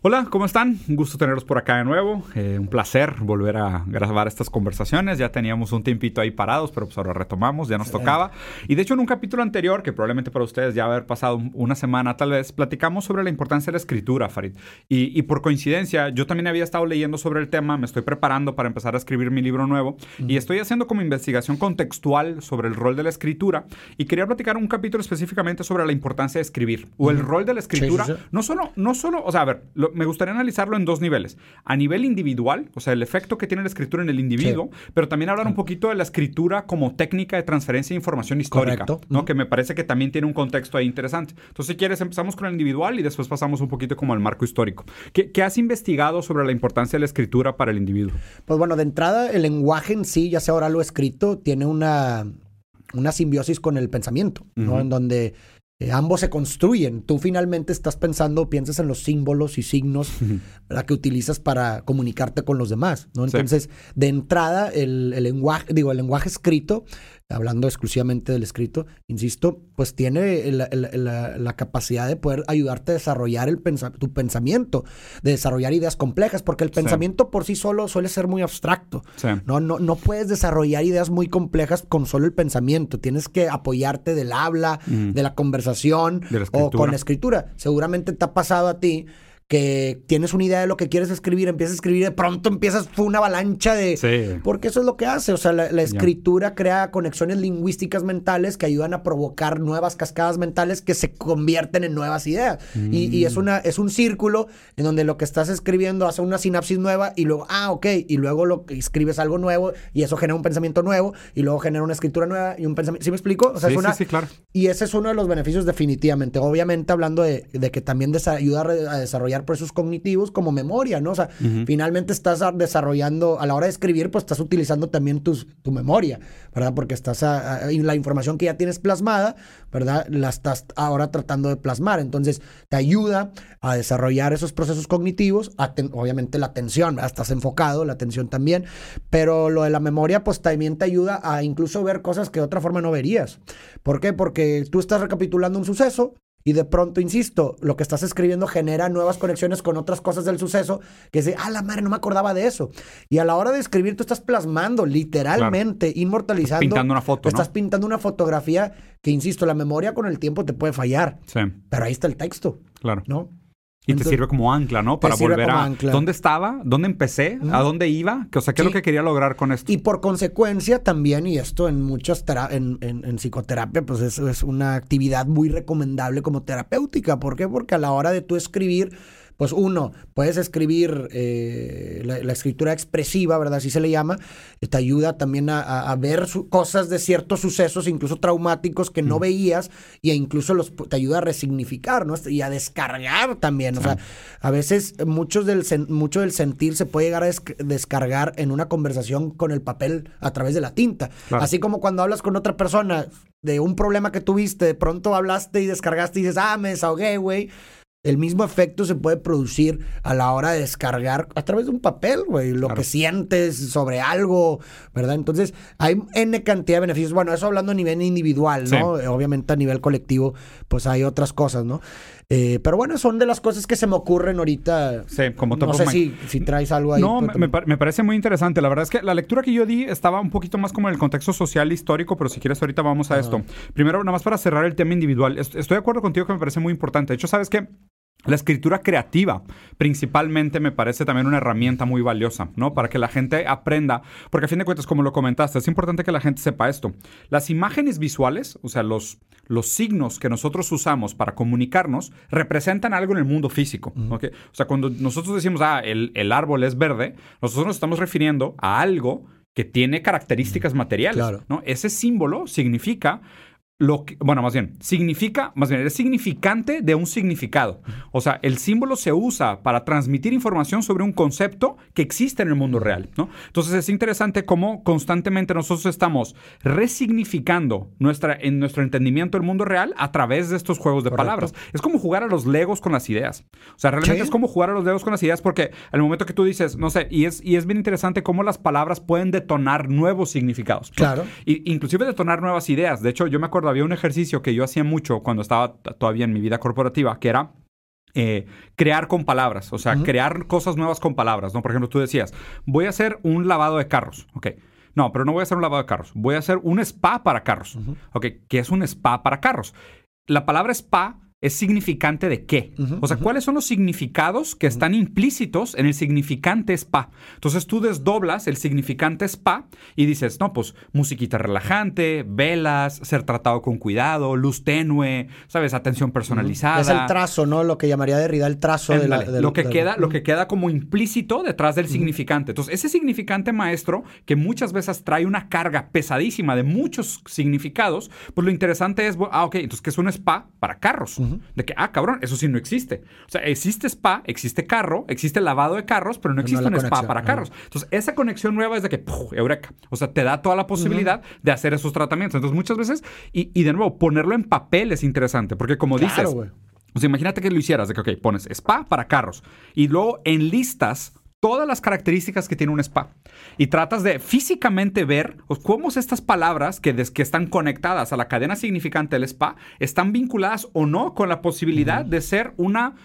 Hola, ¿cómo están? Un gusto tenerlos por acá de nuevo. Eh, un placer volver a grabar estas conversaciones. Ya teníamos un tiempito ahí parados, pero pues ahora retomamos, ya nos tocaba. Y de hecho en un capítulo anterior, que probablemente para ustedes ya haber pasado una semana tal vez, platicamos sobre la importancia de la escritura, Farid. Y, por coincidencia, yo también había estado leyendo sobre el tema, me estoy preparando para empezar a escribir mi libro nuevo y estoy haciendo como investigación contextual sobre el rol de la escritura y quería platicar un capítulo específicamente sobre la importancia de escribir o el rol de la escritura. No solo, no solo, o sea, a ver, me gustaría analizarlo en dos niveles. A nivel individual, o sea, el efecto que tiene la escritura en el individuo, pero también hablar un poquito de la escritura como técnica de transferencia de información histórica, ¿no? Que me parece que también tiene un contexto ahí interesante. Entonces, si quieres, empezamos con el individual y después pasamos un poquito como al marco histórico. ¿Qué, has investigado sobre la importancia de la escritura para el individuo? Pues bueno, de entrada, el lenguaje en sí, ya sea oral o escrito, tiene una, una simbiosis con el pensamiento, ¿no? En donde eh, ambos se construyen. Tú finalmente estás pensando, piensas en los símbolos y signos que utilizas para comunicarte con los demás, ¿no? Entonces, de entrada, el, lenguaje, digo, el lenguaje escrito hablando exclusivamente del escrito, insisto, pues tiene la, capacidad de poder ayudarte a desarrollar el tu pensamiento, de desarrollar ideas complejas, porque el pensamiento por sí solo suele ser muy abstracto. No, no, no puedes desarrollar ideas muy complejas con solo el pensamiento, tienes que apoyarte del habla, de la conversación o con la escritura. Seguramente te ha pasado a ti que tienes una idea de lo que quieres escribir, empiezas a escribir, de pronto empiezas, fue una avalancha de... Sí. Porque eso es lo que hace, o sea, la, escritura crea conexiones lingüísticas mentales que ayudan a provocar nuevas cascadas mentales que se convierten en nuevas ideas. Y, es, mm. una, es un círculo en donde lo que estás escribiendo hace una sinapsis nueva y luego, ah, ok, y luego lo escribes algo nuevo y eso genera un pensamiento nuevo y luego genera una escritura nueva y un pensamiento... ¿Sí me explico? O sea, sí, sí, claro. Y ese es uno de los beneficios definitivamente. Obviamente hablando de, de que también ayuda a desarrollar procesos cognitivos como memoria, ¿no? O sea, finalmente estás desarrollando, a la hora de escribir, pues estás utilizando también tus, tu memoria, ¿verdad? Porque estás, la información que ya tienes plasmada, ¿verdad? La estás ahora tratando de plasmar. Entonces, te ayuda a desarrollar esos procesos cognitivos, obviamente la atención, estás enfocado, la atención también, pero lo de la memoria, pues también te ayuda a incluso ver cosas que de otra forma no verías. ¿Por qué? Porque tú estás recapitulando un suceso, y de pronto, insisto, lo que estás escribiendo genera nuevas conexiones con otras cosas del suceso que dice, ah, la madre, no me acordaba de eso. Y a la hora de escribir, tú estás plasmando, literalmente, inmortalizando. Pintando una foto. Estás pintando una fotografía que, insisto, la memoria con el tiempo te puede fallar. Sí. Pero ahí está el texto. Claro. ¿No? Y te sirve como ancla, ¿no? Para volver a... ¿Dónde estaba? ¿Dónde empecé? ¿A dónde iba? O sea, ¿qué es lo que quería lograr con esto? Y por consecuencia también, y esto en muchas... En, en, psicoterapia, pues es, es una actividad muy recomendable como terapéutica. ¿Por qué? Porque a la hora de tú escribir pues uno, puedes escribir eh, la, escritura expresiva, ¿verdad? Así se le llama. Te ayuda también a, ver cosas de ciertos sucesos, incluso traumáticos que no veías, e incluso los, te ayuda a resignificar, ¿no? Y a descargar también. O sea, a veces muchos del, mucho del sentir se puede llegar a descargar en una conversación con el papel a través de la tinta. Así como cuando hablas con otra persona de un problema que tuviste, de pronto hablaste y descargaste y dices, ah, me desahogué, güey el mismo efecto se puede producir a la hora de descargar a través de un papel, güey, lo que sientes sobre algo, ¿verdad? Entonces, hay N cantidad de beneficios. Bueno, eso hablando a nivel individual, ¿no? Obviamente a nivel colectivo, pues hay otras cosas, ¿no? Eh, pero bueno, son de las cosas que se me ocurren ahorita. Sí, como No sé si, si, traes algo ahí. No, me, parece muy interesante. La verdad es que la lectura que yo di estaba un poquito más como en el contexto social histórico, pero si quieres ahorita vamos a esto. Primero, nada más para cerrar el tema individual. Estoy de acuerdo contigo que me parece muy importante. De hecho, ¿sabes qué? La escritura creativa, principalmente, me parece también una herramienta muy valiosa, ¿no? Para que la gente aprenda, porque a fin de cuentas, como lo comentaste, es importante que la gente sepa esto. Las imágenes visuales, o sea, los, los signos que nosotros usamos para comunicarnos, representan algo en el mundo físico, O sea, cuando nosotros decimos, ah, el, el, árbol es verde, nosotros nos estamos refiriendo a algo que tiene características materiales, ¿no? Ese símbolo significa lo que, bueno, más bien, significa, más bien, es significante de un significado. O sea, el símbolo se usa para transmitir información sobre un concepto que existe en el mundo real, ¿no? Entonces es interesante cómo constantemente nosotros estamos resignificando nuestra, en nuestro entendimiento del mundo real a través de estos juegos de palabras. Es como jugar a los legos con las ideas. O sea, realmente es como jugar a los legos con las ideas porque al momento que tú dices, no sé, y es, y es bien interesante cómo las palabras pueden detonar nuevos significados. Claro. Y, inclusive detonar nuevas ideas. De hecho, yo me acuerdo había un ejercicio que yo hacía mucho cuando estaba todavía en mi vida corporativa, que era eh, crear con palabras, o sea, crear cosas nuevas con palabras, ¿no? Por ejemplo, tú decías, voy a hacer un lavado de carros, ok. No, pero no voy a hacer un lavado de carros, voy a hacer un spa para carros, ok. ¿Qué es un spa para carros? La palabra spa es significante de qué. o sea, ¿cuáles son los significados que están implícitos en el significante spa? Entonces tú desdoblas el significante spa y dices, no, pues musiquita relajante, velas, ser tratado con cuidado, luz tenue, ¿sabes? Atención personalizada. Es el trazo, ¿no? Lo que llamaría Derrida el trazo de la, lo, que queda, lo que queda como implícito detrás del significante. Entonces, ese significante maestro, que muchas veces trae una carga pesadísima de muchos significados, pues lo interesante es, ah, ok, entonces, ¿qué es un spa para carros? De que, ah, cabrón, eso sí no existe. O sea, existe spa, existe carro, existe lavado de carros, pero no existe un spa para carros. Entonces, esa conexión nueva es de que, eureka. O sea, te da toda la posibilidad de hacer esos tratamientos. Entonces, muchas veces, y, de nuevo, ponerlo en papel es interesante, porque como dices, o sea, imagínate que lo hicieras, de que, ok, pones spa para carros y luego enlistas todas las características que tiene un spa. Y tratas de físicamente ver cómo estas palabras que, que están conectadas a la cadena significante del spa están vinculadas o no con la posibilidad de ser una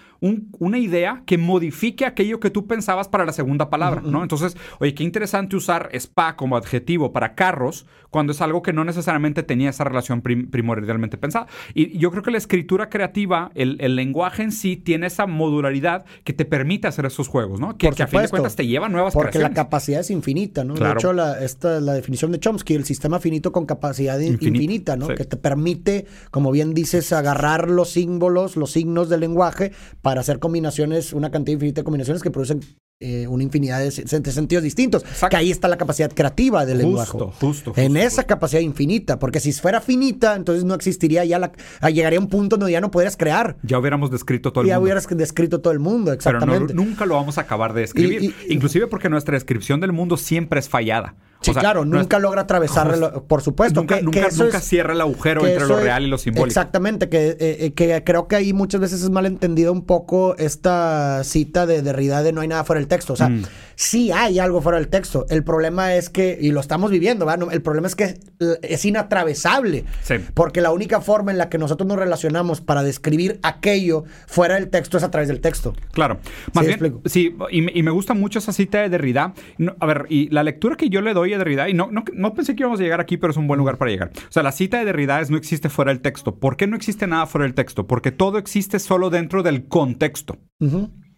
una idea que modifique aquello que tú pensabas para la segunda palabra, ¿no? Entonces, oye, qué interesante usar spa como adjetivo para carros cuando es algo que no necesariamente tenía esa relación primordialmente pensada. Y yo creo que la escritura creativa, el, lenguaje en sí, tiene esa modularidad que te permite hacer esos juegos, ¿no? Que, a fin de cuentas te lleva a nuevas Porque la capacidad es infinita, ¿no? De hecho, la, esta, la definición de Chomsky, el sistema finito con capacidad infinita, ¿no? Que te permite, como bien dices, agarrar los símbolos, los signos del lenguaje para para hacer combinaciones, una cantidad infinita de combinaciones que producen eh, una infinidad de, sentidos distintos. Que ahí está la capacidad creativa del lenguaje. Justo, justo. En esa capacidad infinita, porque si fuera finita, entonces no existiría ya la. Ah, llegaría a un punto donde ya no podrías crear. Ya hubiéramos descrito todo el mundo. Ya hubieras descrito todo el mundo, exactamente. Pero nunca lo vamos a acabar de escribir. Inclusive porque nuestra descripción del mundo siempre es fallada. Sí, claro, nunca logra atravesar, por supuesto. Nunca, nunca, cierra el agujero entre lo real y lo simbólico. Exactamente, que, eh, eh, que creo que ahí muchas veces es malentendido un poco esta cita de Derrida de no hay nada fuera del texto. O sea, mm. Sí hay algo fuera del texto. El problema es que, y lo estamos viviendo, ¿verdad? El problema es que es inatravesable. Sí. Porque la única forma en la que nosotros nos relacionamos para describir aquello fuera del texto es a través del texto. Claro. Más bien, sí, y, y, me gusta mucho esa cita de Derrida. a ver, y la lectura que yo le doy Derrida, y no, no, pensé que íbamos a llegar aquí, pero es un buen lugar para llegar. O sea, la cita de Derrida es no existe fuera del texto. ¿Por qué no existe nada fuera del texto? Porque todo existe solo dentro del contexto.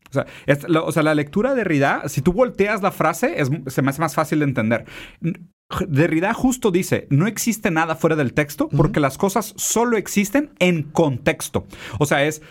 O sea, o sea, la lectura de Derrida, si tú volteas la frase, se me hace más fácil de entender. Derrida justo dice, no existe nada fuera del texto porque las cosas solo existen en contexto. O sea, es,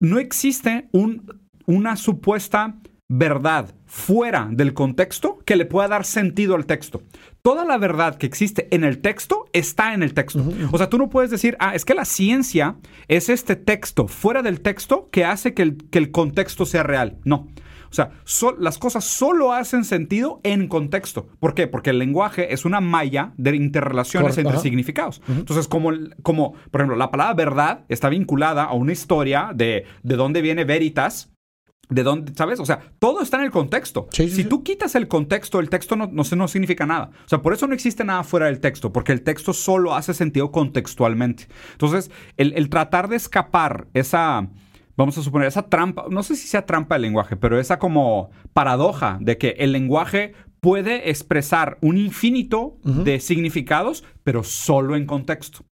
no existe un, una supuesta verdad fuera del contexto que le pueda dar sentido al texto. Toda la verdad que existe en el texto está en el texto. O sea, tú no puedes decir, ah, es que la ciencia es este texto fuera del texto que hace que el, que el contexto sea real. No. O sea, las cosas solo hacen sentido en contexto. ¿Por qué? Porque el lenguaje es una malla de interrelaciones entre significados. Entonces, como, como, por ejemplo, la palabra verdad está vinculada a una historia de, de dónde viene veritas, de dónde, ¿sabes? O sea, todo está en el contexto. si tú quitas el contexto, el texto no, no, no, significa nada. O sea, por eso no existe nada fuera del texto, porque el texto solo hace sentido contextualmente. Entonces, el, tratar de escapar esa, vamos a suponer, esa trampa, no sé si sea trampa del lenguaje, pero esa como paradoja de que el lenguaje puede expresar un infinito de significados, pero solo en contexto.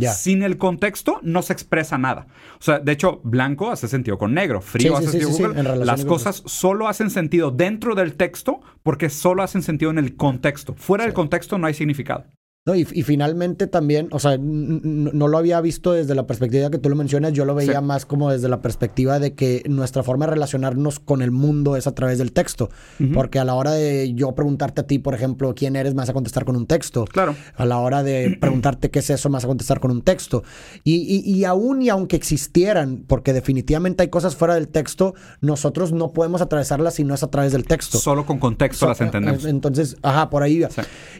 Sin el contexto no se expresa nada. O sea, de hecho, blanco hace sentido con negro, frío hace sentido con Las cosas solo hacen sentido dentro del texto porque solo hacen sentido en el contexto. Fuera del contexto no hay significado. No, y, finalmente también, o sea, no lo había visto desde la perspectiva que tú lo mencionas, yo lo veía más como desde la perspectiva de que nuestra forma de relacionarnos con el mundo es a través del texto. Porque a la hora de yo preguntarte a ti, por ejemplo, quién eres, me vas a contestar con un texto. Claro. A la hora de preguntarte qué es eso, me vas a contestar con un texto. Y, y, y aún y aunque existieran, porque definitivamente hay cosas fuera del texto, nosotros no podemos atravesarlas si no es a través del texto. Solo con contexto las entendemos. Entonces, ajá, por ahí.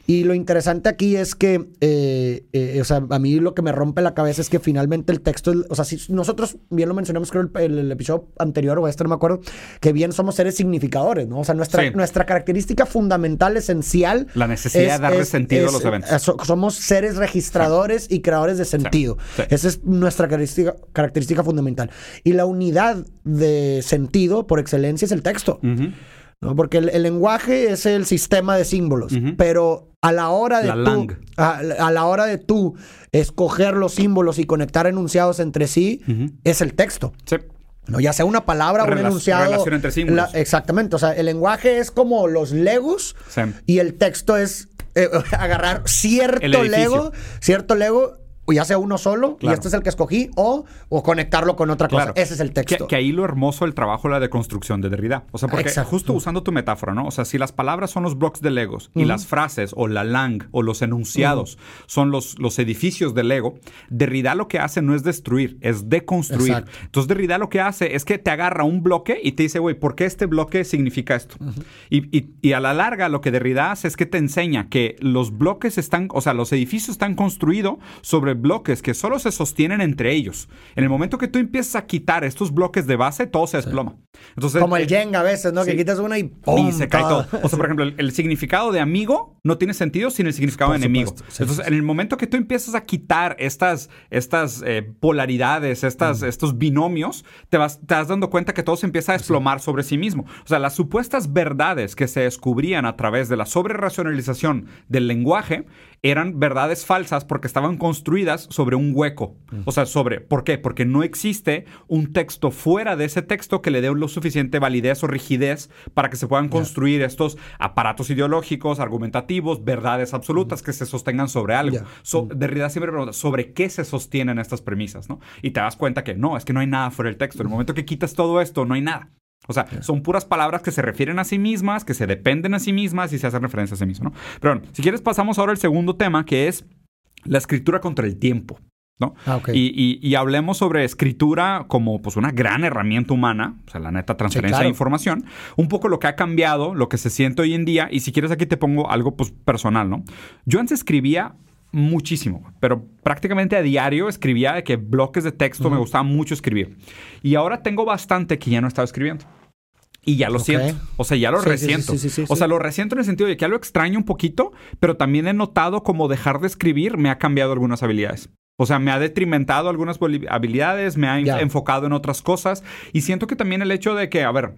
Y lo interesante aquí es es que, eh, eh, o sea, a mí lo que me rompe la cabeza es que finalmente el texto, o sea, si nosotros, bien lo mencionamos creo el, el, episodio anterior o este no me acuerdo, que bien somos seres significadores, ¿no? O sea, nuestra, nuestra característica fundamental, esencial. La necesidad de darle sentido a los eventos. somos seres registradores y creadores de sentido. Esa es nuestra característica, característica fundamental. Y la unidad de sentido por excelencia es el texto. ¿No? Porque el, lenguaje es el sistema de símbolos, pero a la hora de tú, a, la hora de tú escoger los símbolos y conectar enunciados entre sí, es el texto. No, ya sea una palabra o un enunciado. Relación entre símbolos. exactamente. O sea, el lenguaje es como los legos y el texto es eh, agarrar cierto lego, cierto lego ya sea uno solo, y este es el que escogí, o, o conectarlo con otra cosa. Ese es el texto. Que, ahí lo hermoso del trabajo la deconstrucción de Derrida. O sea, porque justo usando tu metáfora, ¿no? O sea, si las palabras son los blocks de Legos y las frases o la lang o los enunciados son los, los edificios del Lego, Derrida lo que hace no es destruir, es deconstruir. Entonces, Derrida lo que hace es que te agarra un bloque y te dice, güey, ¿por qué este bloque significa esto? y, y, y a la larga, lo que Derrida hace es que te enseña que los bloques están, o sea, los edificios están construidos sobre bloques que solo se sostienen entre ellos. En el momento que tú empiezas a quitar estos bloques de base, todo se desploma. Entonces, Como el Jenga a veces, ¿no? Que quitas una y ¡pum! Y se cae todo. O sea, por ejemplo, el, significado de amigo no tiene sentido sin el significado de enemigo. Entonces, en el momento que tú empiezas a quitar estas, estas eh, polaridades, estas, mm. estos binomios, te vas, te vas dando cuenta que todo se empieza a desplomar sobre sí mismo. O sea, las supuestas verdades que se descubrían a través de la sobreracionalización del lenguaje eran verdades falsas porque estaban construidas sobre un hueco. O sea, sobre, ¿por qué? Porque no existe un texto fuera de ese texto que le dé lo suficiente validez o rigidez para que se puedan construir estos aparatos ideológicos, argumentativos, verdades absolutas que se sostengan sobre algo. Derrida siempre pregunta, ¿sobre qué se sostienen estas premisas? ¿no? Y te das cuenta que no, es que no hay nada fuera del texto. En el momento que quitas todo esto, no hay nada. O sea, son puras palabras que se refieren a sí mismas, que se dependen a sí mismas y se hacen referencia a sí mismas, ¿no? Pero bueno, si quieres pasamos ahora al segundo tema, que es la escritura contra el tiempo. ¿No? Ah, y, hablemos sobre escritura como pues una gran herramienta humana, o sea, la neta transferencia de información, un poco lo que ha cambiado, lo que se siente hoy en día, y si quieres aquí te pongo algo pues personal, ¿no? Yo antes escribía muchísimo, pero prácticamente a diario escribía de que bloques de texto me gustaba mucho escribir. Y ahora tengo bastante que ya no estaba escribiendo. Y ya lo siento. O sea, ya lo resiento. o sea, lo resiento en el sentido de que ya lo extraño un poquito, pero también he notado como dejar de escribir me ha cambiado algunas habilidades. O sea, me ha detrimentado algunas habilidades, me ha enfocado en otras cosas. Y siento que también el hecho de que, a ver,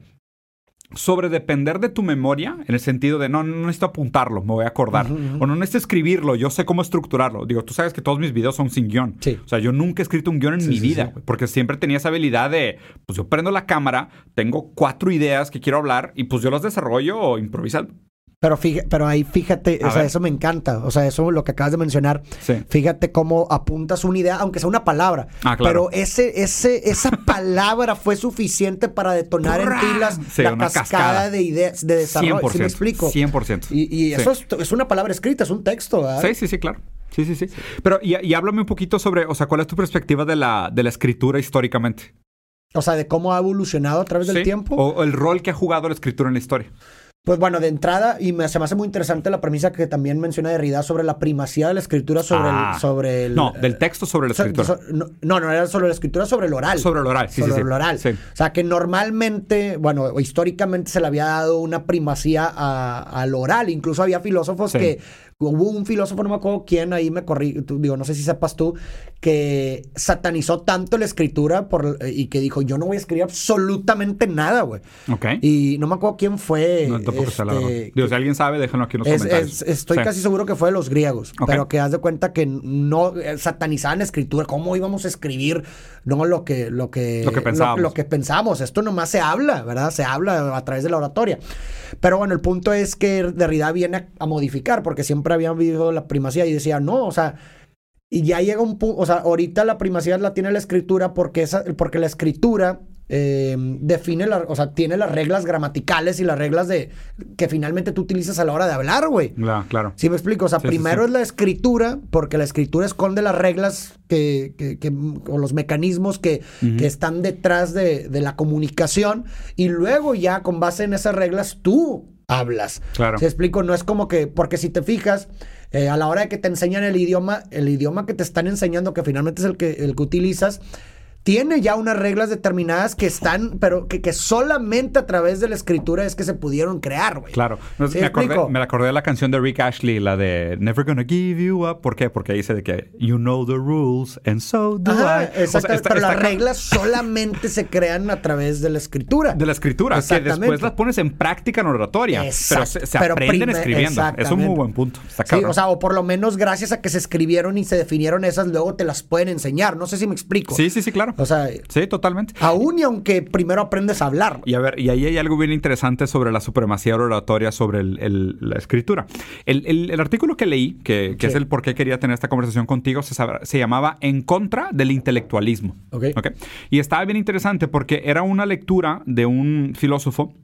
sobre depender de tu memoria, en el sentido de no, no necesito apuntarlo, me voy a acordar. O no necesito escribirlo, yo sé cómo estructurarlo. Digo, tú sabes que todos mis videos son sin guion. O sea, yo nunca he escrito un guion en mi vida, porque siempre tenía esa habilidad de, pues yo prendo la cámara, tengo cuatro ideas que quiero hablar y pues yo las desarrollo o pero, pero ahí fíjate, o sea, eso me encanta. O sea, eso lo que acabas de mencionar. Fíjate cómo apuntas una idea, aunque sea una palabra. Ah, pero ese, ese, esa palabra fue suficiente para detonar en ti la cascada, de ideas, de desarrollo. 100%, ¿Sí me explico? 100%. Y, eso es, una palabra escrita, es un texto. Sí, sí, sí, claro. Sí, sí, sí. Pero, y, háblame un poquito sobre, o sea, ¿cuál es tu perspectiva de la, de la escritura históricamente? O sea, de cómo ha evolucionado a través del tiempo. O el rol que ha jugado la escritura en la historia. Pues bueno, de entrada, y me, se me hace muy interesante la premisa que también menciona Derrida sobre la primacía de la escritura sobre, el, ah. sobre el... No, del texto sobre la escritura. no, no, era sobre la escritura, sobre el oral. Sobre el oral, sí, sobre sí. el oral. Sí. O sea, que normalmente, bueno, históricamente se le había dado una primacía al oral. Incluso había filósofos que Hubo un filósofo, no me acuerdo quién, ahí me corrí, digo, no sé si sepas tú, que satanizó tanto la escritura por, y que dijo, yo no voy a escribir absolutamente nada, güey. Ok. Y no me acuerdo quién fue. No, este, Digo, si alguien sabe, déjenlo aquí en los comentarios. estoy casi seguro que fue de los griegos, pero que haz de cuenta que no eh, satanizaban la escritura. ¿Cómo íbamos a escribir no lo que, lo que, lo que pensábamos? Lo, que pensamos. Esto nomás se habla, ¿verdad? Se habla a través de la oratoria. Pero bueno, el punto es que Derrida viene a modificar, porque siempre habían vivido la primacía y decía, no, o sea, y ya llega un punto, o sea, ahorita la primacía la tiene la escritura porque, esa, porque la escritura eh, define, la, o sea, tiene las reglas gramaticales y las reglas de que finalmente tú utilizas a la hora de hablar, güey. Claro, claro. ¿Sí me explico? O sea, primero es la escritura, porque la escritura esconde las reglas que, que, o los mecanismos que, que están detrás de, de la comunicación, y luego ya con base en esas reglas tú hablas. Claro. ¿Se explico? No es como que, porque si te fijas, eh, a la hora de que te enseñan el idioma, el idioma que te están enseñando, que finalmente es el que, el que utilizas, tiene ya unas reglas determinadas que están, pero que, que solamente a través de la escritura es que se pudieron crear, güey. Claro. No, ¿Sí me, acordé, me acordé de la canción de Rick Ashley, la de Never Gonna Give You Up. ¿Por qué? Porque dice de que You know the rules and so do Ajá, I. O sea, exactamente, está- pero las reglas solamente se crean a través de la escritura. De la escritura, que después las pones en práctica en oratoria. pero Exacto, se, se pero aprenden escribiendo. Es un muy buen punto. Está Sí, o sea, o por lo menos gracias a que se escribieron y se definieron esas, luego te las pueden enseñar. No sé si me explico. sí, sí, sí, claro. O sea, Sí, totalmente. aún y aunque primero aprendes a hablar. Y a ver, y ahí hay algo bien interesante sobre la supremacía oratoria sobre el- el- la escritura. El, artículo que leí, que, que Sí. es el por qué quería tener esta conversación contigo, se, se llamaba En contra del intelectualismo. Ok. Ok. Y estaba bien interesante porque era una lectura de un filósofo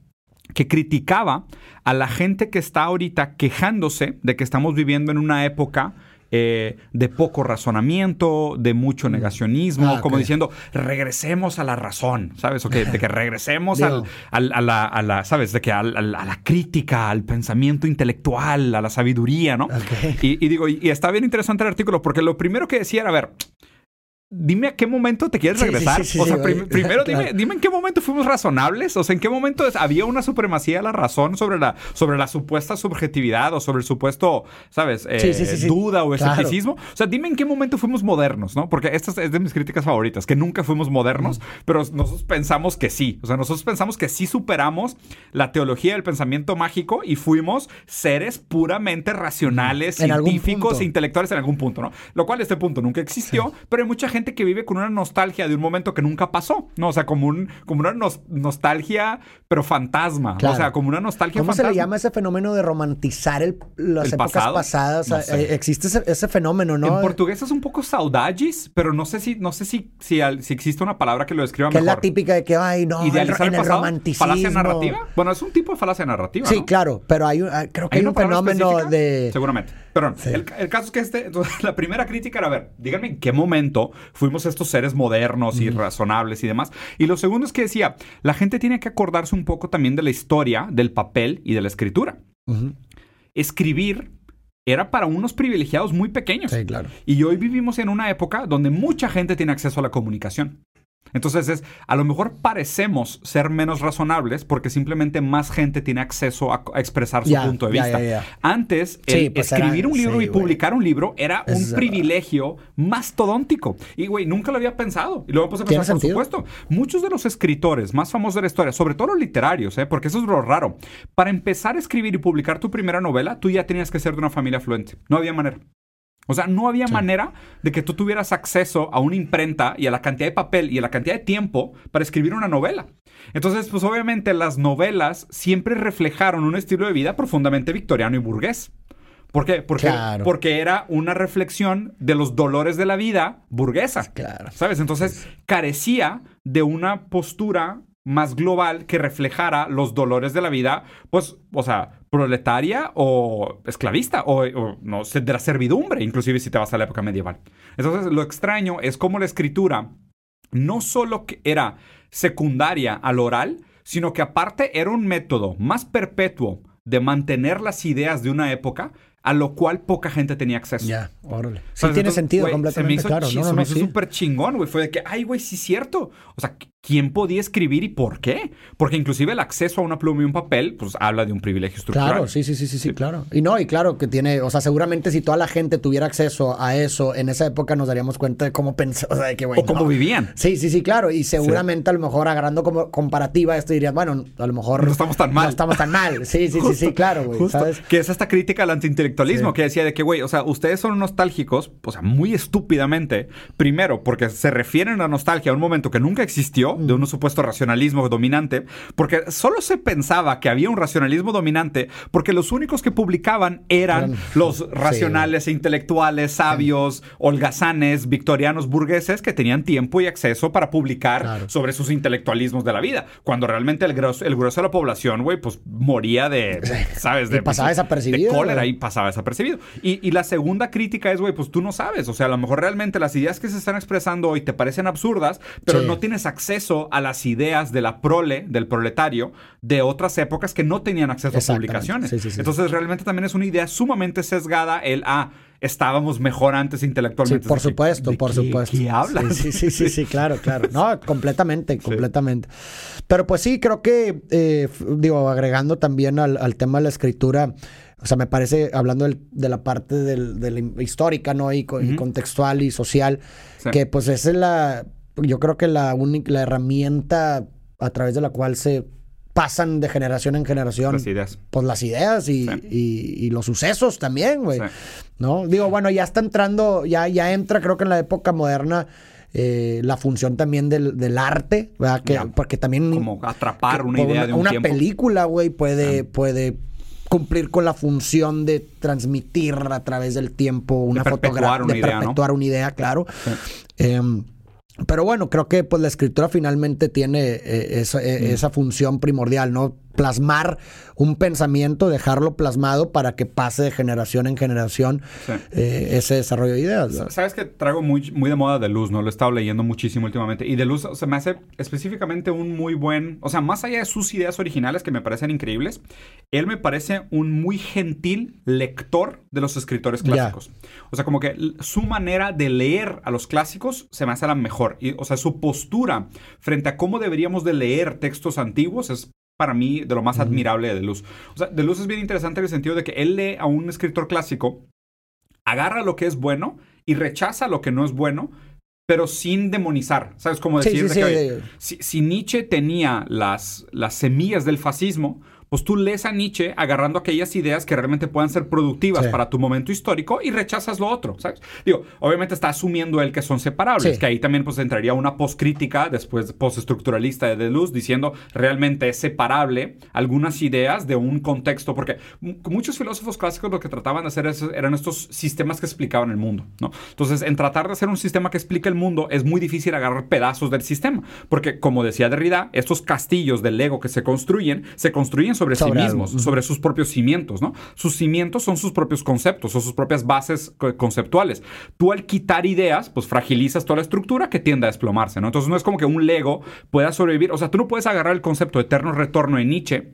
que criticaba a la gente que está ahorita quejándose de que estamos viviendo en una época eh, de poco razonamiento, de mucho negacionismo, Ah, como diciendo, regresemos a la razón, ¿sabes? O que, de que regresemos al, al- a, la, a la, ¿sabes? De que al- a la crítica, al pensamiento intelectual, a la sabiduría, ¿no? Y digo, y, y está bien interesante el artículo, porque lo primero que decía era, a ver, dime a qué momento te quieres Sí, sí, regresar. sí, sí, o sea, prim- primero dime, Claro. dime en qué momento fuimos razonables, o sea, en qué momento había una supremacía de la razón sobre la, sobre la supuesta subjetividad o sobre el supuesto, ¿sabes? Eh. Duda o Claro. escepticismo. O sea, dime en qué momento fuimos modernos, ¿no? Porque esta es- de mis críticas favoritas, que nunca fuimos modernos, pero nosotros pensamos que sí. O sea, nosotros pensamos que sí superamos la teología del pensamiento mágico y fuimos seres puramente racionales, En científicos e intelectuales en algún punto, ¿no? Lo cual este punto nunca existió, pero hay mucha gente que vive con una nostalgia de un momento que nunca pasó, ¿no? O sea, como, un, como una nos- nostalgia, pero fantasma. Claro. O sea, como una nostalgia ¿Cómo se le llama ese fenómeno de romantizar el- las ¿El épocas pasado? pasadas? No Eh, existe ese, ese fenómeno, ¿no? En portugués es un poco saudades, pero no sé si, no sé si, si, existe una palabra que lo describa que es la típica de que, ay, no, el- Idealizar el el pasado. romanticismo. ¿Falacia narrativa? Bueno, es un tipo de falacia narrativa, Sí, ¿no? claro, pero hay, ah, creo que hay, un fenómeno de... Seguramente. Perdón. Sí. El, el caso es que este, entonces, la primera crítica era, a ver, díganme en qué momento fuimos estos seres modernos y razonables y demás. Y lo segundo es que decía, la gente tiene que acordarse un poco también de la historia, del papel y de la escritura. Escribir era para unos privilegiados muy pequeños. Sí, claro. Y hoy vivimos en una época donde mucha gente tiene acceso a la comunicación. Entonces es, a lo mejor parecemos ser menos razonables porque simplemente más gente tiene acceso a, a expresar su Ya, punto de ya, vista. ya. Antes, Sí, el pues escribir era- un libro sí, y güey. publicar un libro era un es verdad. privilegio mastodóntico. Y, güey, nunca lo había pensado. Y luego puse a pensar, por sentido. supuesto, muchos de los escritores más famosos de la historia, sobre todo los literarios, ¿eh? porque eso es lo raro, para empezar a escribir y publicar tu primera novela, tú ya tenías que ser de una familia fluente. No había manera. O sea, no había manera de que tú tuvieras acceso a una imprenta y a la cantidad de papel y a la cantidad de tiempo para escribir una novela. Entonces, pues obviamente las novelas siempre reflejaron un estilo de vida profundamente victoriano y burgués. ¿Por qué? Porque, Claro. porque era una reflexión de los dolores de la vida burguesa. Claro. ¿Sabes? Entonces, carecía de una postura más global que reflejara los dolores de la vida, pues, o sea, proletaria o esclavista, o, o, no de la servidumbre, inclusive si te vas a la época medieval. Entonces, lo extraño es cómo la escritura no solo que era secundaria al oral, sino que aparte era un método más perpetuo de mantener las ideas de una época a lo cual poca gente tenía acceso. Ya, órale. Sí ¿Sabes? tiene sentido completamente, se me hizo claro. chi- No, no, se me no, hizo sí. súper chingón, güey. Fue de que, ay, güey, sí es cierto. O sea, ¿quién podía escribir y por qué? Porque inclusive el acceso a una pluma y un papel, pues habla de un privilegio estructural. Claro, sí, sí, sí, sí, sí, claro. Y no, y claro que tiene, o sea, seguramente si toda la gente tuviera acceso a eso en esa época nos daríamos cuenta de cómo pensó, o sea, de que, güey, O cómo vivían. Sí, sí, sí, claro. Y seguramente a lo mejor agarrando como comparativa esto dirías, bueno, a lo mejor... No estamos tan mal. No estamos tan mal. Sí, sí, sí, sí, claro, güey, Justo, ¿sabes? Que es esta crítica al antiintelectualismo Sí. que decía de que, güey, o sea, ustedes son nostálgicos, o sea, muy estúpidamente. Primero, porque se refieren a nostalgia a un momento que nunca existió, de un supuesto racionalismo dominante, porque solo se pensaba que había un racionalismo dominante porque los únicos que publicaban eran los racionales e intelectuales, sabios, holgazanes, victorianos, burgueses que tenían tiempo y acceso para publicar Claro. sobre sus intelectualismos de la vida. Cuando realmente el grueso, el grueso de la población, güey, pues moría de, ¿sabes? Y De, pasaba pues, desapercibido, De cólera y pasaba desapercibido. Y, y la segunda crítica es, güey, pues tú no sabes. O sea, a lo mejor realmente las ideas que se están expresando hoy te parecen absurdas, pero Sí. no tienes acceso acceso a las ideas de la prole, del proletario, de otras épocas que no tenían acceso a publicaciones. Sí, sí, sí. Entonces, realmente también es una idea sumamente sesgada el, ah, estábamos mejor antes Sí, intelectualmente. por de que, supuesto, ¿de por qué- supuesto. ¿Qué hablas? Sí, sí, sí, sí, claro, claro. No, completamente, completamente. Pero pues sí, creo que, eh, digo, agregando también al, al tema de la escritura, o sea, me parece, hablando del- de la parte del, de la in- histórica, ¿no? Y, y contextual y social, Sí. que pues es la, yo creo que la única, la herramienta a través de la cual se pasan de generación en generación Las ideas. pues las ideas y, Sí. y- y los sucesos también, güey. Sí. ¿No? Digo, bueno, ya está entrando, ya, ya entra, creo que en la época moderna, eh, la función también del, del arte, ¿verdad? Que, Ya. porque también. Como atrapar que una idea de un una tiempo. película, güey, puede, puede cumplir con la función de transmitir a través del tiempo una perpetuar fotografía, una de idea, ¿no? perpetuar una idea, claro. Em, pero bueno, creo que pues la escritura finalmente tiene eh, esa, eh, esa función primordial, ¿no? Plasmar un pensamiento, dejarlo plasmado para que pase de generación en generación Sí. eh, ese desarrollo de ideas. ¿verdad? Sabes que traigo muy, muy de moda de luz, ¿no? Lo he estado leyendo muchísimo últimamente. Y de luz se me hace específicamente un muy buen. O sea, más allá de sus ideas originales que me parecen increíbles, él me parece un muy gentil lector de los escritores clásicos. O sea, como que su manera de leer a los clásicos se me hace la mejor. Y, o sea, su postura frente a cómo deberíamos de leer textos antiguos es para mí de lo más admirable de Deleuze. O sea, Deleuze es bien interesante en el sentido de que él lee a un escritor clásico agarra lo que es bueno y rechaza lo que no es bueno, pero sin demonizar. ¿Sabes? Como decir sí, de que, sí, oye, de- si, si Nietzsche tenía las, las semillas del fascismo, pues tú lees a Nietzsche agarrando aquellas ideas que realmente puedan ser productivas Sí. para tu momento histórico y rechazas lo otro, ¿sabes? Digo, obviamente está asumiendo él que son separables, Sí. que ahí también pues entraría una postcrítica, después postestructuralista de Deleuze, diciendo realmente es separable algunas ideas de un contexto, porque mu- muchos filósofos clásicos lo que trataban de hacer es- eran estos sistemas que explicaban el mundo, ¿no? Entonces, en tratar de hacer un sistema que explique el mundo, es muy difícil agarrar pedazos del sistema, porque como decía Derrida, estos castillos del ego que se construyen, se construyen sobre, Sobre sí algo. mismos, sobre sus propios cimientos, ¿no? Sus cimientos son sus propios conceptos o sus propias bases co- conceptuales. Tú al quitar ideas, pues fragilizas toda la estructura que tiende a desplomarse, ¿no? Entonces no es como que un Lego pueda sobrevivir, o sea, tú no puedes agarrar el concepto de eterno retorno de Nietzsche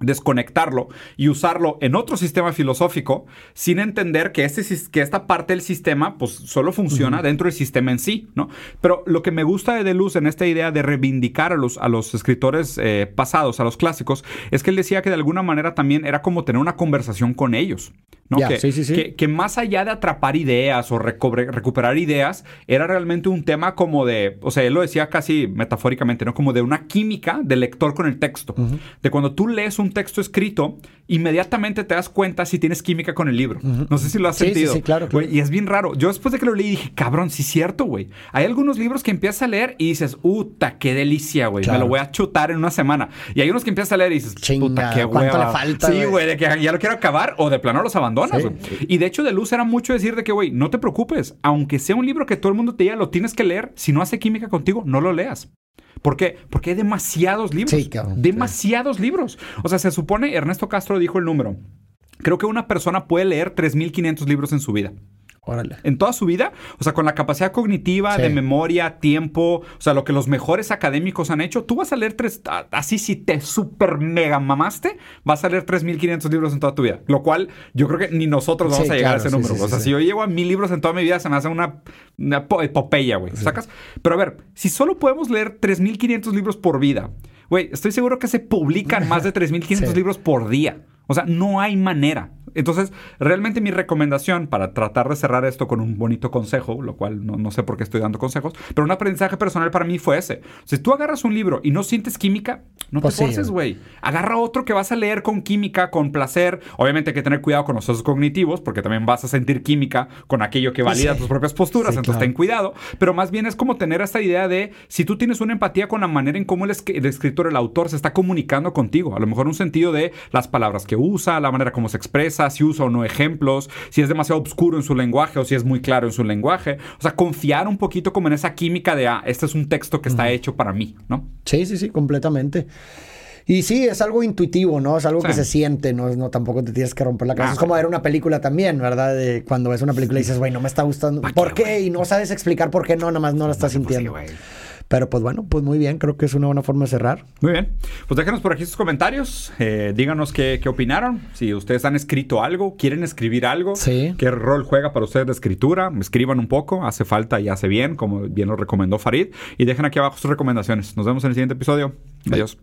desconectarlo y usarlo en otro sistema filosófico sin entender que, este, que esta parte del sistema pues solo funciona dentro del sistema en sí, ¿no? Pero lo que me gusta de Deleuze en esta idea de reivindicar a los, a los escritores eh, pasados, a los clásicos, es que él decía que de alguna manera también era como tener una conversación con ellos, ¿no? Que, sí, sí, sí. que- que más allá de atrapar ideas o recobre- recuperar ideas, era realmente un tema como de, o sea, él lo decía casi metafóricamente, ¿no? Como de una química del lector con el texto. De cuando tú lees un texto escrito, inmediatamente te das cuenta si tienes química con el libro. No sé si lo has Sí, sí, sentido. sí, claro, y es bien raro. Yo después de que lo leí dije, cabrón, sí es cierto, güey. Hay algunos libros que empiezas a leer y dices, puta, qué delicia, güey. Me lo voy a chutar en una semana. Y hay unos que empiezas a leer y dices, puta, qué ¿cuánto hueva. le falta, Sí, güey? de que ya lo quiero acabar o de plano los abandonas, Sí. Y de hecho, de luz era mucho decir de que, güey, no te preocupes. Aunque sea un libro que todo el mundo te diga, lo tienes que leer. Si no hace química contigo, no lo leas. ¿Por qué? Porque hay demasiados libros. Sí, cabrón. Demasiados libros. O sea, se supone, Ernesto Castro dijo el número. Creo que una persona puede leer 3.500 libros en su vida. Órale. En toda su vida, o sea, con la capacidad cognitiva, Sí. de memoria, tiempo, o sea, lo que los mejores académicos han hecho, tú vas a leer tres, así si te super mega mamaste, vas a leer 3.500 libros en toda tu vida. Lo cual yo creo que ni nosotros vamos Sí, a llegar claro, a ese sí, número. o sea, si yo llego a mil libros en toda mi vida, se me hace una, una po- epopeya, güey. ¿Sacas? Pero a ver, si solo podemos leer 3.500 libros por vida, güey, estoy seguro que se publican más de 3.500 Sí. libros por día. O sea, no hay manera. Entonces, realmente mi recomendación para tratar de cerrar esto con un bonito consejo, lo cual no, no sé por qué estoy dando consejos, pero un aprendizaje personal para mí fue ese. Si tú agarras un libro y no sientes química, no Pues te forces, güey. Agarra otro que vas a leer con química, con placer. Obviamente hay que tener cuidado con los procesos cognitivos, porque también vas a sentir química con aquello que valida Sí. tus propias posturas, Sí, entonces claro. ten cuidado. Pero más bien es como tener esta idea de si tú tienes una empatía con la manera en cómo el, es- el escritor, el autor, se está comunicando contigo. A lo mejor un sentido de las palabras que usa, la manera como se expresa, si usa o no ejemplos, si es demasiado oscuro en su lenguaje o si es muy claro en su lenguaje. O sea, confiar un poquito como en esa química de, ah, este es un texto que está hecho para mí, ¿no? Sí, sí, sí, completamente. Y sí, es algo intuitivo, ¿no? Es algo Sí. que se siente, ¿no? no tampoco te tienes que romper la cabeza. Ah. es como ver una película también, ¿verdad? De cuando ves una película y dices, güey, no me está gustando. ¿Por qué? Y no sabes explicar por qué no, nada más no la estás sintiendo. Pero pues bueno, pues muy bien, creo que es una buena forma de cerrar. Muy bien. Pues déjenos por aquí sus comentarios. Eh, díganos qué, qué, opinaron. Si ustedes han escrito algo, quieren escribir algo. Sí. ¿Qué rol juega para ustedes la escritura? Escriban un poco. Hace falta y hace bien, como bien lo recomendó Farid. Y dejen aquí abajo sus recomendaciones. Nos vemos en el siguiente episodio. Adiós.